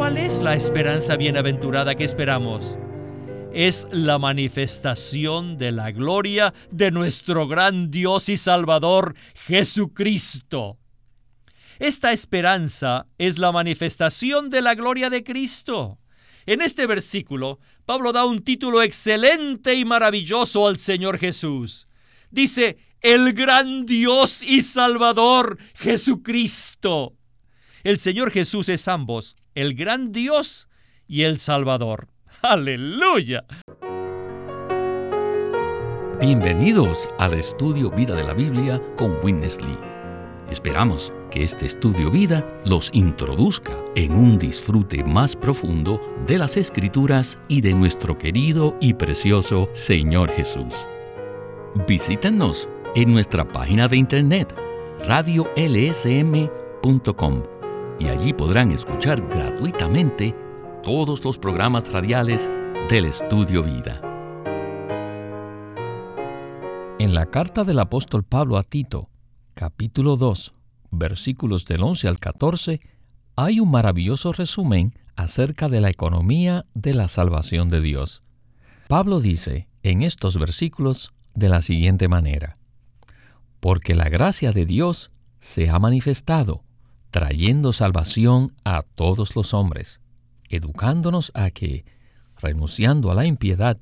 ¿Cuál es la esperanza bienaventurada que esperamos? Es la manifestación de la gloria de nuestro gran Dios y Salvador Jesucristo. Esta esperanza es la manifestación de la gloria de Cristo. En este versículo, Pablo da un título excelente y maravilloso al Señor Jesús. Dice, el gran Dios y Salvador Jesucristo. El Señor Jesús es ambos, el gran Dios y el Salvador. Aleluya. Bienvenidos al estudio Vida de la Biblia con Winnesley. Esperamos que este estudio vida los introduzca en un disfrute más profundo de las escrituras y de nuestro querido y precioso Señor Jesús. Visítenos en nuestra página de internet radiolsm.com y allí podrán escuchar gratuitamente todos los programas radiales del Estudio Vida. En la carta del apóstol Pablo a Tito, capítulo 2, versículos del 11 al 14, hay un maravilloso resumen acerca de la economía de la salvación de Dios. Pablo dice en estos versículos de la siguiente manera, Porque la gracia de Dios se ha manifestado, trayendo salvación a todos los hombres, educándonos a que, renunciando a la impiedad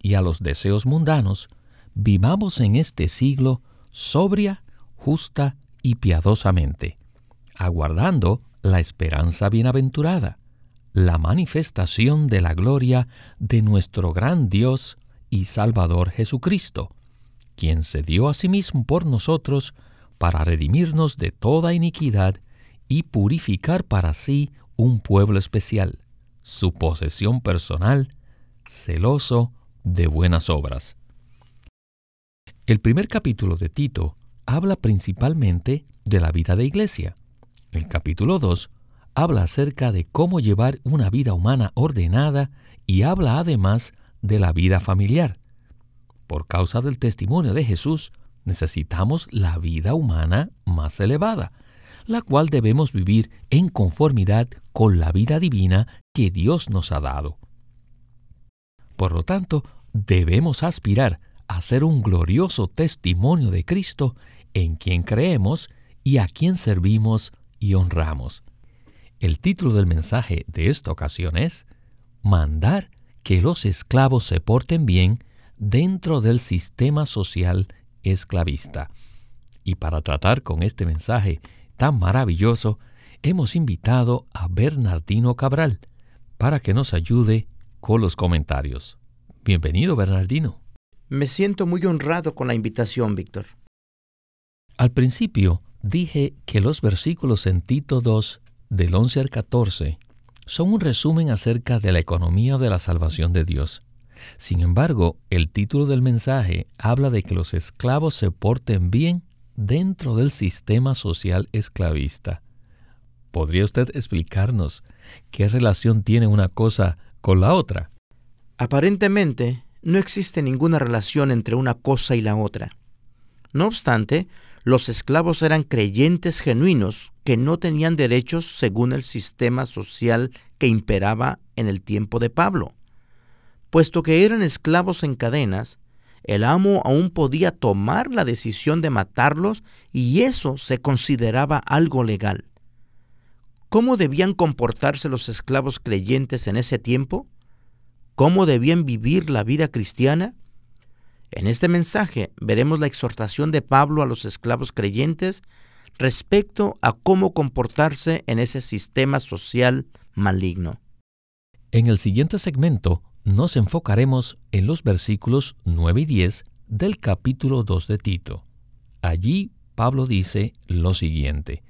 y a los deseos mundanos, vivamos en este siglo sobria, justa y piadosamente, aguardando la esperanza bienaventurada, la manifestación de la gloria de nuestro gran Dios y Salvador Jesucristo, quien se dio a sí mismo por nosotros para redimirnos de toda iniquidad y purificar para sí un pueblo especial, su posesión personal, celoso de buenas obras. El primer capítulo de Tito habla principalmente de la vida de iglesia. El capítulo 2 habla acerca de cómo llevar una vida humana ordenada y habla además de la vida familiar. Por causa del testimonio de Jesús, necesitamos la vida humana más elevada, la cual debemos vivir en conformidad con la vida divina que Dios nos ha dado. Por lo tanto, debemos aspirar a ser un glorioso testimonio de Cristo en quien creemos y a quien servimos y honramos. El título del mensaje de esta ocasión es Mandar que los esclavos se porten bien dentro del sistema social esclavista. Y para tratar con este mensaje tan maravilloso, hemos invitado a Bernardino Cabral para que nos ayude con los comentarios. Bienvenido, Bernardino. Me siento muy honrado con la invitación, Víctor. Al principio dije que los versículos en Tito 2, del 11 al 14, son un resumen acerca de la economía de la salvación de Dios. Sin embargo, el título del mensaje habla de que los esclavos se porten bien dentro del sistema social esclavista. ¿Podría usted explicarnos qué relación tiene una cosa con la otra? Aparentemente, no existe ninguna relación entre una cosa y la otra. No obstante, los esclavos eran creyentes genuinos que no tenían derechos según el sistema social que imperaba en el tiempo de Pablo. Puesto que eran esclavos en cadenas, el amo aún podía tomar la decisión de matarlos y eso se consideraba algo legal. ¿Cómo debían comportarse los esclavos creyentes en ese tiempo? ¿Cómo debían vivir la vida cristiana? En este mensaje veremos la exhortación de Pablo a los esclavos creyentes respecto a cómo comportarse en ese sistema social maligno. En el siguiente segmento nos enfocaremos en los versículos 9 y 10 del capítulo 2 de Tito. Allí Pablo dice lo siguiente,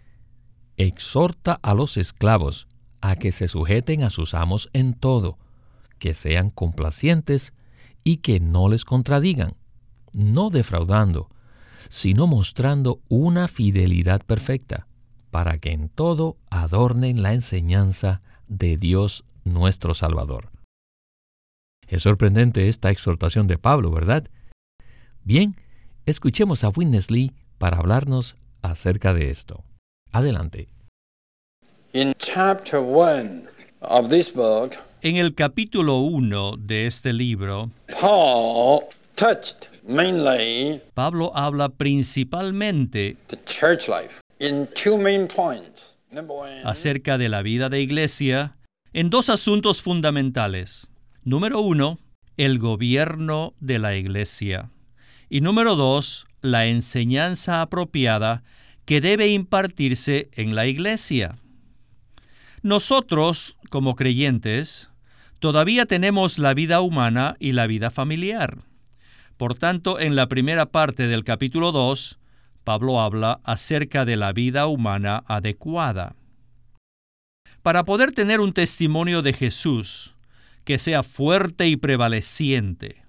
exhorta a los esclavos a que se sujeten a sus amos en todo, que sean complacientes, y que no les contradigan, no defraudando, sino mostrando una fidelidad perfecta, para que en todo adornen la enseñanza de Dios nuestro Salvador. Es sorprendente esta exhortación de Pablo, ¿verdad? Bien, escuchemos a Witness Lee para hablarnos acerca de esto. Adelante. En en el capítulo 1 de este libro, Pablo habla principalmente acerca de la vida de iglesia en dos asuntos fundamentales. Número uno, el gobierno de la iglesia. Y número dos, la enseñanza apropiada que debe impartirse en la iglesia. Nosotros, como creyentes, todavía tenemos la vida humana y la vida familiar. Por tanto, en la primera parte del capítulo 2, Pablo habla acerca de la vida humana adecuada. Para poder tener un testimonio de Jesús que sea fuerte y prevaleciente,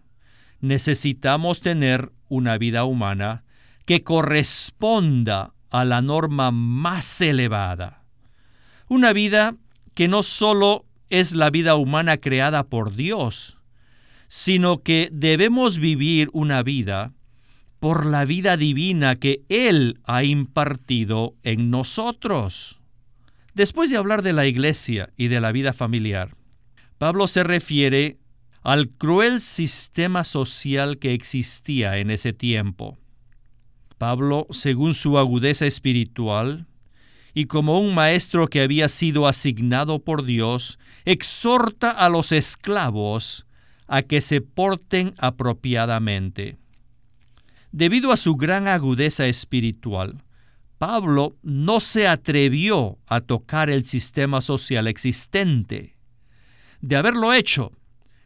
necesitamos tener una vida humana que corresponda a la norma más elevada. Una vida que no solo es la vida humana creada por Dios, sino que debemos vivir una vida por la vida divina que Él ha impartido en nosotros. Después de hablar de la iglesia y de la vida familiar, Pablo se refiere al cruel sistema social que existía en ese tiempo. Pablo, según su agudeza espiritual, y como un maestro que había sido asignado por Dios, exhorta a los esclavos a que se porten apropiadamente. Debido a su gran agudeza espiritual, Pablo no se atrevió a tocar el sistema social existente. De haberlo hecho,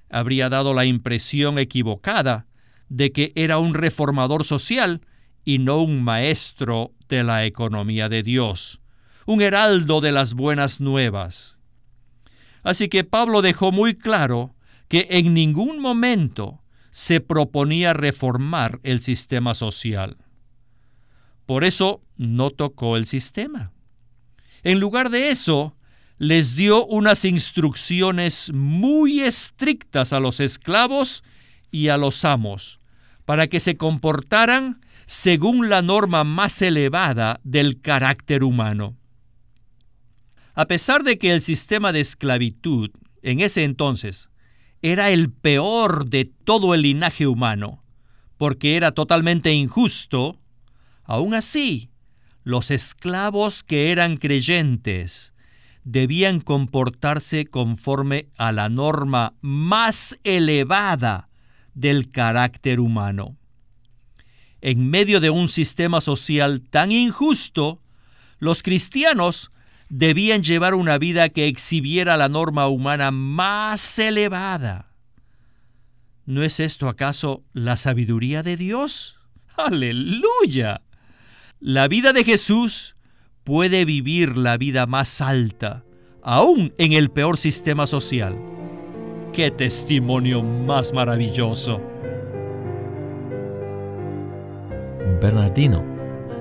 habría dado la impresión equivocada de que era un reformador social y no un maestro de la economía de Dios, un heraldo de las buenas nuevas. Así que Pablo dejó muy claro que en ningún momento se proponía reformar el sistema social. Por eso no tocó el sistema. En lugar de eso, les dio unas instrucciones muy estrictas a los esclavos y a los amos, para que se comportaran según la norma más elevada del carácter humano. A pesar de que el sistema de esclavitud en ese entonces era el peor de todo el linaje humano, porque era totalmente injusto, aún así, los esclavos que eran creyentes debían comportarse conforme a la norma más elevada del carácter humano. En medio de un sistema social tan injusto, los cristianos debían llevar una vida que exhibiera la norma humana más elevada. ¿No es esto acaso la sabiduría de Dios? Aleluya. La vida de Jesús puede vivir la vida más alta, aún en el peor sistema social. ¡Qué testimonio más maravilloso! Bernardino,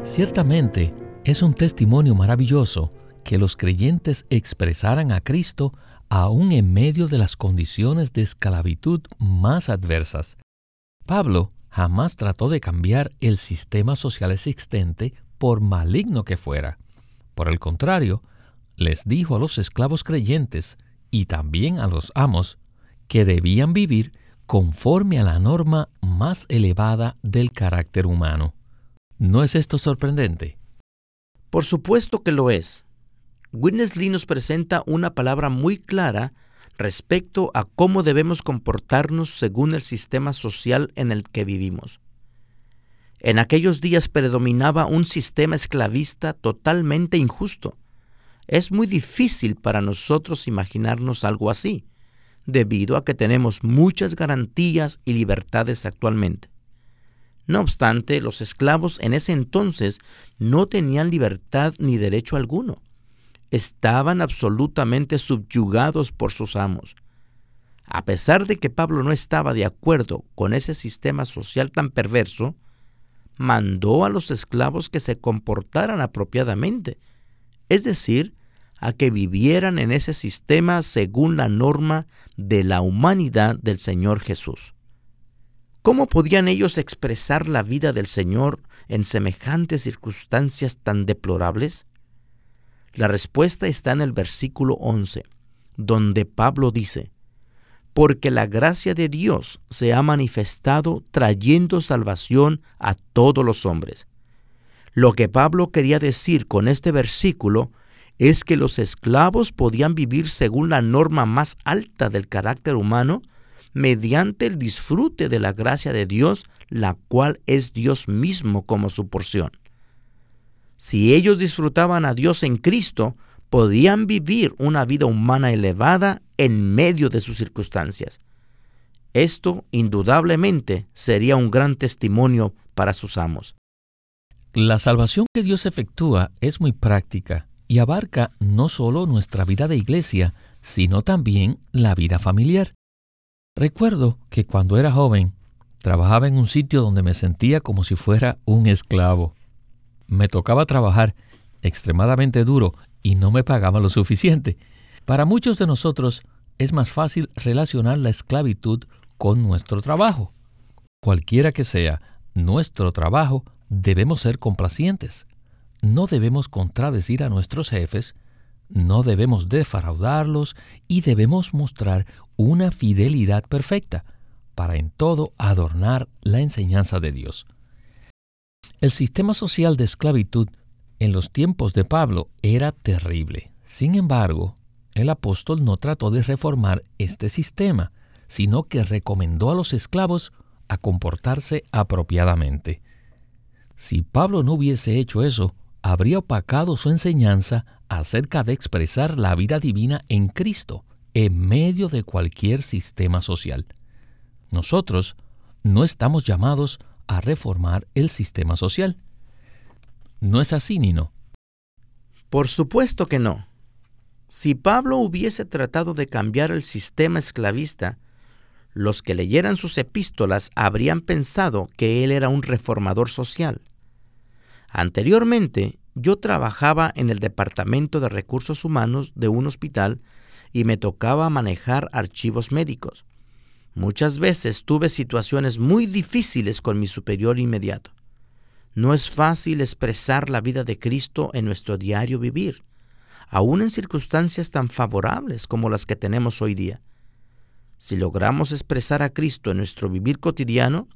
ciertamente es un testimonio maravilloso que los creyentes expresaran a Cristo aún en medio de las condiciones de esclavitud más adversas. Pablo jamás trató de cambiar el sistema social existente por maligno que fuera. Por el contrario, les dijo a los esclavos creyentes y también a los amos que debían vivir conforme a la norma más elevada del carácter humano. ¿No es esto sorprendente? Por supuesto que lo es. Witness Lee nos presenta una palabra muy clara respecto a cómo debemos comportarnos según el sistema social en el que vivimos. En aquellos días predominaba un sistema esclavista totalmente injusto. Es muy difícil para nosotros imaginarnos algo así, debido a que tenemos muchas garantías y libertades actualmente. No obstante, los esclavos en ese entonces no tenían libertad ni derecho alguno estaban absolutamente subyugados por sus amos. A pesar de que Pablo no estaba de acuerdo con ese sistema social tan perverso, mandó a los esclavos que se comportaran apropiadamente, es decir, a que vivieran en ese sistema según la norma de la humanidad del Señor Jesús. ¿Cómo podían ellos expresar la vida del Señor en semejantes circunstancias tan deplorables? La respuesta está en el versículo 11, donde Pablo dice, porque la gracia de Dios se ha manifestado trayendo salvación a todos los hombres. Lo que Pablo quería decir con este versículo es que los esclavos podían vivir según la norma más alta del carácter humano mediante el disfrute de la gracia de Dios, la cual es Dios mismo como su porción. Si ellos disfrutaban a Dios en Cristo, podían vivir una vida humana elevada en medio de sus circunstancias. Esto indudablemente sería un gran testimonio para sus amos. La salvación que Dios efectúa es muy práctica y abarca no solo nuestra vida de iglesia, sino también la vida familiar. Recuerdo que cuando era joven trabajaba en un sitio donde me sentía como si fuera un esclavo. Me tocaba trabajar extremadamente duro y no me pagaba lo suficiente. Para muchos de nosotros es más fácil relacionar la esclavitud con nuestro trabajo. Cualquiera que sea nuestro trabajo, debemos ser complacientes. No debemos contradecir a nuestros jefes, no debemos defraudarlos y debemos mostrar una fidelidad perfecta para en todo adornar la enseñanza de Dios. El sistema social de esclavitud en los tiempos de Pablo era terrible. Sin embargo, el apóstol no trató de reformar este sistema, sino que recomendó a los esclavos a comportarse apropiadamente. Si Pablo no hubiese hecho eso, habría opacado su enseñanza acerca de expresar la vida divina en Cristo en medio de cualquier sistema social. Nosotros no estamos llamados a reformar el sistema social. ¿No es así, Nino? Por supuesto que no. Si Pablo hubiese tratado de cambiar el sistema esclavista, los que leyeran sus epístolas habrían pensado que él era un reformador social. Anteriormente, yo trabajaba en el Departamento de Recursos Humanos de un hospital y me tocaba manejar archivos médicos. Muchas veces tuve situaciones muy difíciles con mi superior inmediato. No es fácil expresar la vida de Cristo en nuestro diario vivir aún en circunstancias tan favorables como las que tenemos hoy día. Si logramos expresar a Cristo en nuestro vivir cotidiano,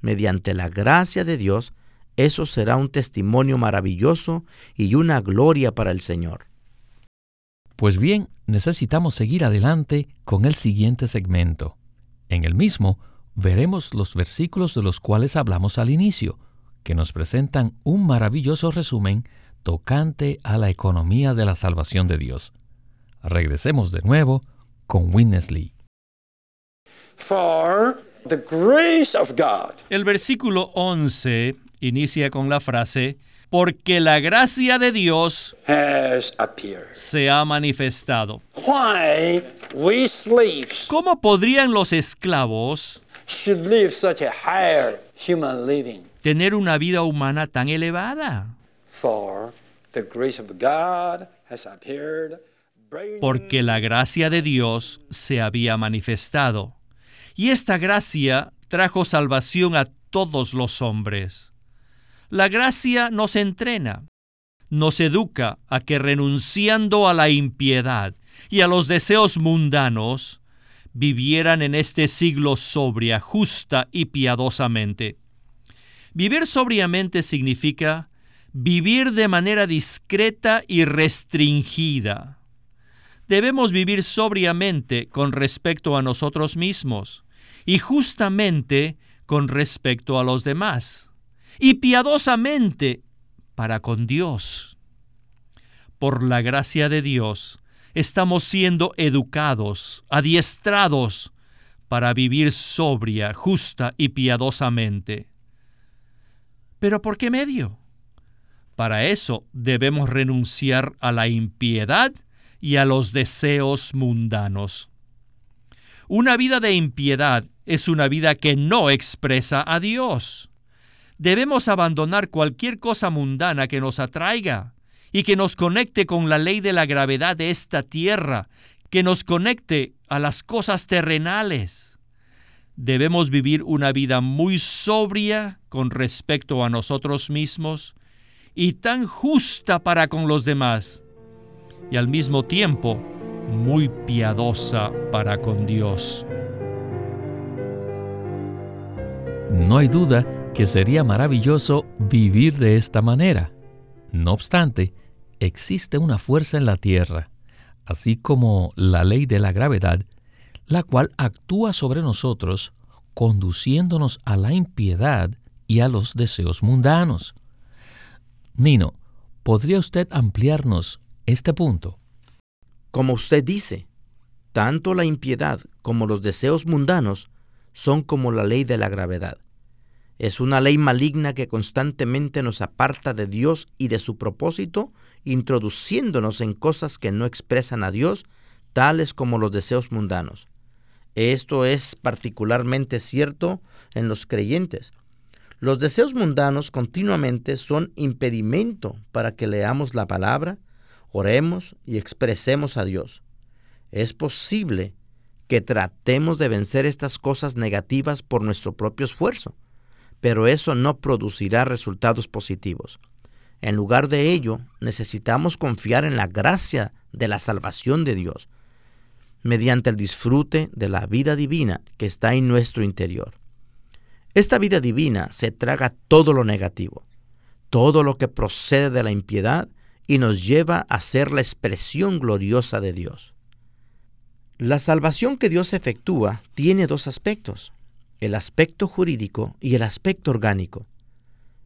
mediante la gracia de Dios, eso será un testimonio maravilloso y una gloria para el Señor. Pues bien, necesitamos seguir adelante con el siguiente segmento. En el mismo, veremos los versículos de los cuales hablamos al inicio, que nos presentan un maravilloso resumen tocante a la economía de la salvación de Dios. Regresemos de nuevo con Witness Lee. El versículo 11 inicia con la frase, porque la gracia de Dios se ha manifestado. ¿Cómo podrían los esclavos tener una vida humana tan elevada? Porque la gracia de Dios se había manifestado. Y esta gracia trajo salvación a todos los hombres. La gracia nos entrena, nos educa a que renunciando a la impiedad y a los deseos mundanos, vivieran en este siglo sobria, justa y piadosamente. Vivir sobriamente significa vivir de manera discreta y restringida. Debemos vivir sobriamente con respecto a nosotros mismos y justamente con respecto a los demás y piadosamente para con Dios. Por la gracia de Dios estamos siendo educados, adiestrados para vivir sobria, justa y piadosamente. ¿Pero por qué medio? Para eso debemos renunciar a la impiedad y a los deseos mundanos. Una vida de impiedad es una vida que no expresa a Dios. Debemos abandonar cualquier cosa mundana que nos atraiga y que nos conecte con la ley de la gravedad de esta tierra, que nos conecte a las cosas terrenales debemos vivir una vida muy sobria con respecto a nosotros mismos y tan justa para con los demás, y al mismo tiempo muy piadosa para con Dios. No hay duda que sería maravilloso vivir de esta manera. No obstante, existe una fuerza en la Tierra, así como la ley de la gravedad, la cual actúa sobre nosotros, conduciéndonos a la impiedad y a los deseos mundanos. Nino, ¿podría usted ampliarnos este punto? Como usted dice, tanto la impiedad como los deseos mundanos son como la ley de la gravedad. Es una ley maligna que constantemente nos aparta de Dios y de su propósito, introduciéndonos en cosas que no expresan a Dios, tales como los deseos mundanos. Esto es particularmente cierto en los creyentes. Los deseos mundanos continuamente son impedimento para que leamos la palabra, oremos y expresemos a Dios. Es posible que tratemos de vencer estas cosas negativas por nuestro propio esfuerzo, pero eso no producirá resultados positivos. En lugar de ello, necesitamos confiar en la gracia de la salvación de Dios, mediante el disfrute de la vida divina que está en nuestro interior. Esta vida divina se traga todo lo negativo, todo lo que procede de la impiedad y nos lleva a ser la expresión gloriosa de Dios. La salvación que Dios efectúa tiene dos aspectos, el aspecto jurídico y el aspecto orgánico.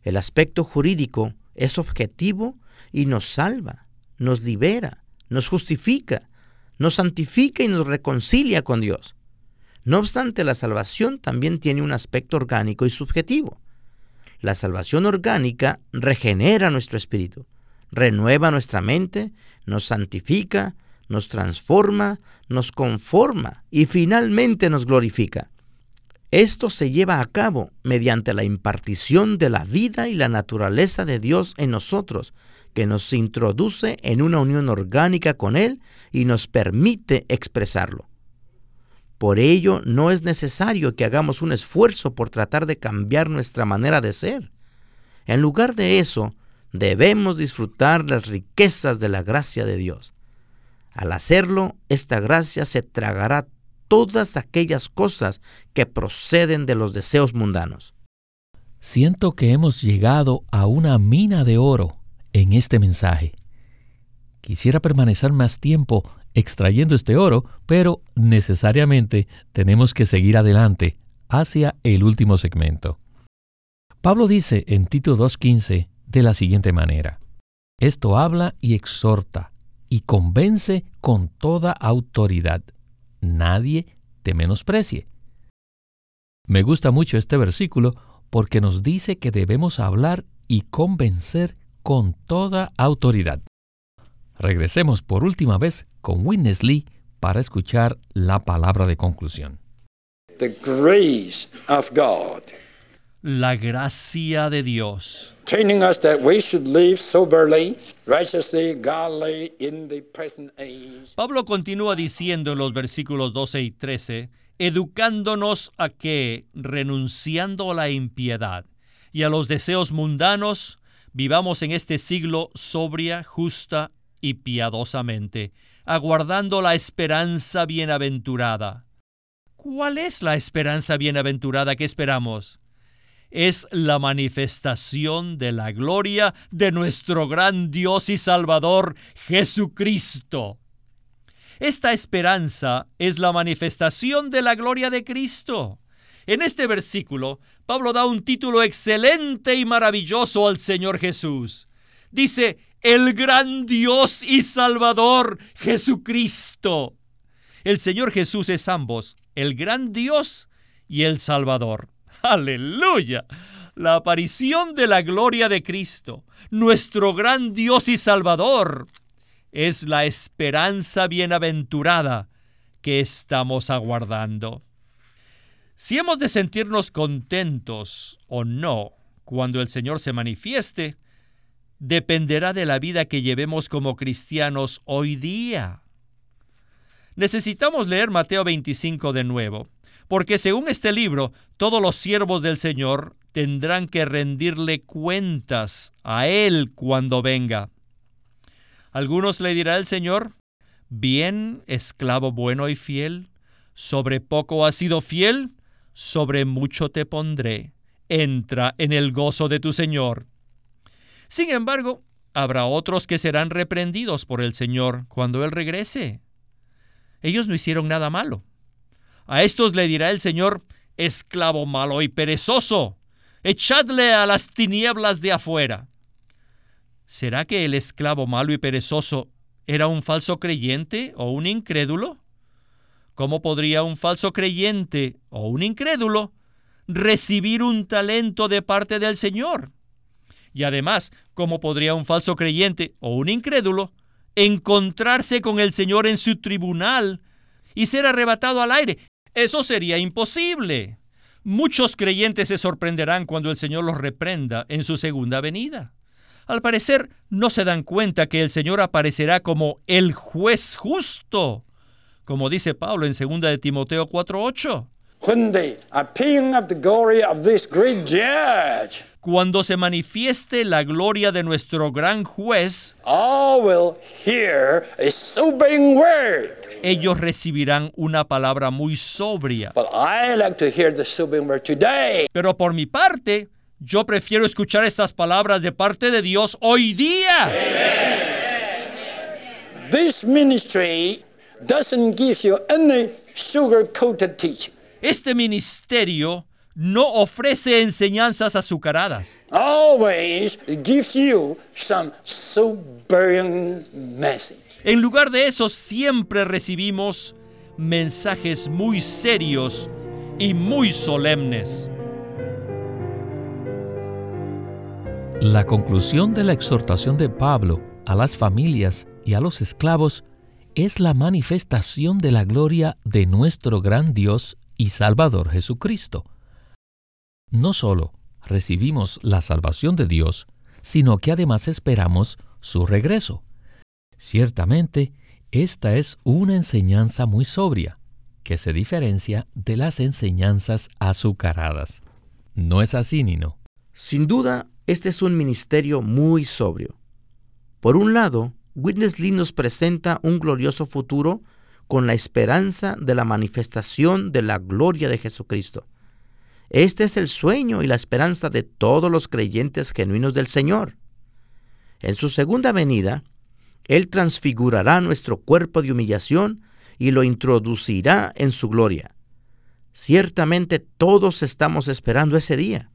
El aspecto jurídico es objetivo y nos salva, nos libera, nos justifica, nos santifica y nos reconcilia con Dios. No obstante, la salvación también tiene un aspecto orgánico y subjetivo. La salvación orgánica regenera nuestro espíritu, renueva nuestra mente, nos santifica, nos transforma, nos conforma y finalmente nos glorifica. Esto se lleva a cabo mediante la impartición de la vida y la naturaleza de Dios en nosotros, que nos introduce en una unión orgánica con Él y nos permite expresarlo. Por ello, no es necesario que hagamos un esfuerzo por tratar de cambiar nuestra manera de ser. En lugar de eso, debemos disfrutar las riquezas de la gracia de Dios. Al hacerlo, esta gracia se tragará todas aquellas cosas que proceden de los deseos mundanos. Siento que hemos llegado a una mina de oro en este mensaje. Quisiera permanecer más tiempo extrayendo este oro, pero necesariamente tenemos que seguir adelante hacia el último segmento. Pablo dice en Tito 2.15 de la siguiente manera, Esto habla y exhorta y convence con toda autoridad. Nadie te menosprecie. Me gusta mucho este versículo porque nos dice que debemos hablar y convencer con toda autoridad. Regresemos por última vez con Witness Lee para escuchar la palabra de conclusión. La gracia de Dios. Pablo continúa diciendo en los versículos 12 y 13, educándonos a que, renunciando a la impiedad y a los deseos mundanos, vivamos en este siglo sobria, justa y piadosamente, aguardando la esperanza bienaventurada. ¿Cuál es la esperanza bienaventurada que esperamos? Es la manifestación de la gloria de nuestro gran Dios y Salvador Jesucristo. Esta esperanza es la manifestación de la gloria de Cristo. En este versículo, Pablo da un título excelente y maravilloso al Señor Jesús. Dice, el gran Dios y Salvador Jesucristo. El Señor Jesús es ambos, el gran Dios y el Salvador. Aleluya. La aparición de la gloria de Cristo, nuestro gran Dios y Salvador, es la esperanza bienaventurada que estamos aguardando. Si hemos de sentirnos contentos o no cuando el Señor se manifieste, dependerá de la vida que llevemos como cristianos hoy día. Necesitamos leer Mateo 25 de nuevo, porque según este libro, todos los siervos del Señor tendrán que rendirle cuentas a Él cuando venga. Algunos le dirá el Señor, Bien, esclavo bueno y fiel, sobre poco has sido fiel, sobre mucho te pondré. Entra en el gozo de tu Señor. Sin embargo, habrá otros que serán reprendidos por el Señor cuando Él regrese. Ellos no hicieron nada malo. A estos le dirá el Señor, esclavo malo y perezoso, echadle a las tinieblas de afuera. ¿Será que el esclavo malo y perezoso era un falso creyente o un incrédulo? ¿Cómo podría un falso creyente o un incrédulo recibir un talento de parte del Señor? Y además, ¿cómo podría un falso creyente o un incrédulo encontrarse con el Señor en su tribunal y ser arrebatado al aire? Eso sería imposible. Muchos creyentes se sorprenderán cuando el Señor los reprenda en su segunda venida. Al parecer, no se dan cuenta que el Señor aparecerá como el juez justo, como dice Pablo en 2 de Timoteo 4:8. Cuando se manifieste la gloria de nuestro gran juez, ellos recibirán una palabra muy sobria. Pero por mi parte, yo prefiero escuchar estas palabras de parte de Dios hoy día. This ministry doesn't give you any sugar-coated teaching. Este ministerio no ofrece enseñanzas azucaradas. Always gives you some sobering message. En lugar de eso, siempre recibimos mensajes muy serios y muy solemnes. La conclusión de la exhortación de Pablo a las familias y a los esclavos es la manifestación de la gloria de nuestro gran Dios y Salvador Jesucristo. No solo recibimos la salvación de Dios, sino que además esperamos su regreso. Ciertamente, esta es una enseñanza muy sobria, que se diferencia de las enseñanzas azucaradas. ¿No es así, Nino? Sin duda, este es un ministerio muy sobrio. Por un lado, Witness Lee nos presenta un glorioso futuro con la esperanza de la manifestación de la gloria de Jesucristo. Este es el sueño y la esperanza de todos los creyentes genuinos del Señor. En su segunda venida, Él transfigurará nuestro cuerpo de humillación y lo introducirá en su gloria. Ciertamente todos estamos esperando ese día.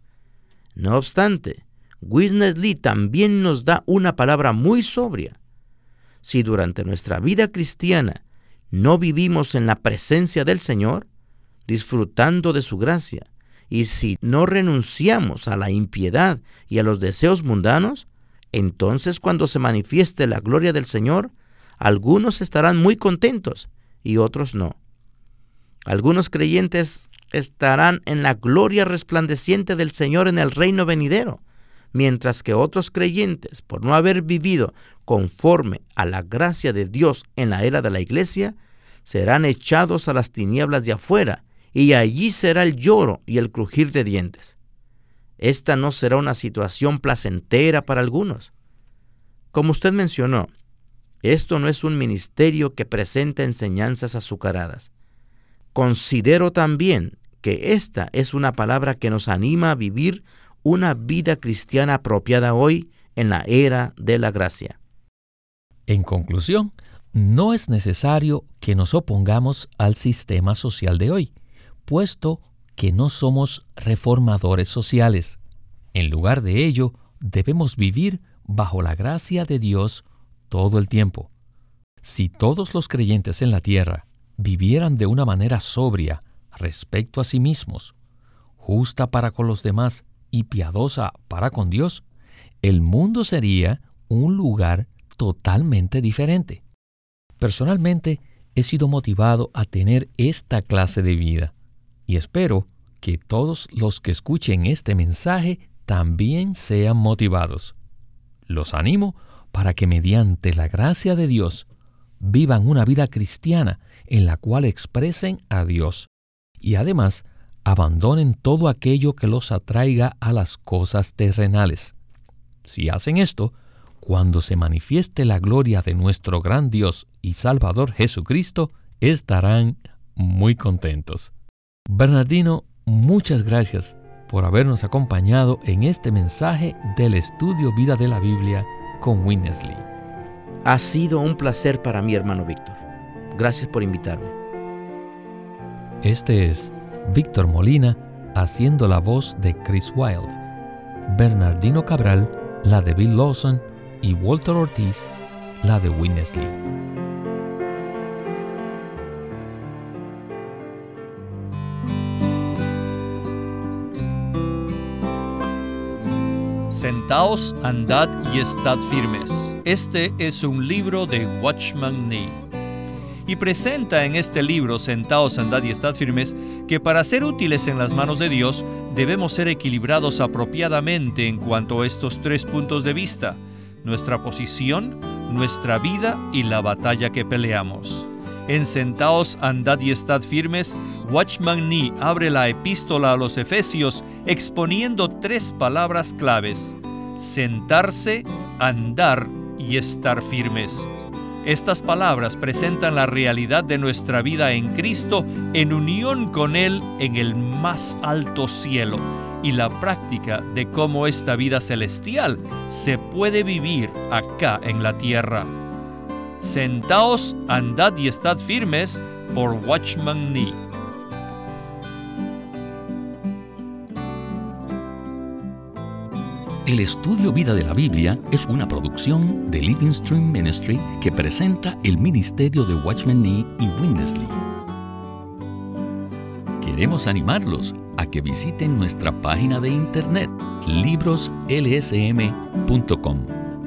No obstante, Witness Lee también nos da una palabra muy sobria. Si durante nuestra vida cristiana no vivimos en la presencia del Señor, disfrutando de su gracia, y si no renunciamos a la impiedad y a los deseos mundanos, entonces cuando se manifieste la gloria del Señor, algunos estarán muy contentos y otros no. Algunos creyentes estarán en la gloria resplandeciente del Señor en el reino venidero, mientras que otros creyentes, por no haber vivido conforme a la gracia de Dios en la era de la iglesia, serán echados a las tinieblas de afuera, y allí será el lloro y el crujir de dientes. Esta no será una situación placentera para algunos. Como usted mencionó, esto no es un ministerio que presenta enseñanzas azucaradas. Considero también que esta es una palabra que nos anima a vivir una vida cristiana apropiada hoy en la era de la gracia. En conclusión, no es necesario que nos opongamos al sistema social de hoy, puesto que no somos reformadores sociales. En lugar de ello, debemos vivir bajo la gracia de Dios todo el tiempo. Si todos los creyentes en la tierra vivieran de una manera sobria respecto a sí mismos, justa para con los demás y piadosa para con Dios, el mundo sería un lugar totalmente diferente. Personalmente, he sido motivado a tener esta clase de vida y espero que todos los que escuchen este mensaje también sean motivados. Los animo para que mediante la gracia de Dios vivan una vida cristiana en la cual expresen a Dios y además abandonen todo aquello que los atraiga a las cosas terrenales. Si hacen esto, cuando se manifieste la gloria de nuestro gran Dios y Salvador Jesucristo, estarán muy contentos. Bernardino, muchas gracias por habernos acompañado en este mensaje del estudio Vida de la Biblia con Winnesley. Ha sido un placer para mí, hermano Víctor. Gracias por invitarme. Este es Víctor Molina haciendo la voz de Chris Wilde, Bernardino Cabral, la de Bill Lawson y Walter Ortiz, la de Winnesley. Sentaos, andad y estad firmes. Este es un libro de Watchman Nee. Y presenta en este libro, Sentaos, andad y estad firmes, que para ser útiles en las manos de Dios debemos ser equilibrados apropiadamente en cuanto a estos tres puntos de vista, nuestra posición, nuestra vida y la batalla que peleamos. En Sentaos, andad y estad firmes, Watchman Nee abre la epístola a los Efesios exponiendo tres palabras claves, sentarse, andar y estar firmes. Estas palabras presentan la realidad de nuestra vida en Cristo en unión con Él en el más alto cielo y la práctica de cómo esta vida celestial se puede vivir acá en la tierra. Sentaos, andad y estad firmes por Watchman Nee. El estudio Vida de la Biblia es una producción de Living Stream Ministry que presenta el ministerio de Watchman Nee y Winnesley. Queremos animarlos a que visiten nuestra página de internet libroslsm.com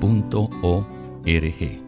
punto o r g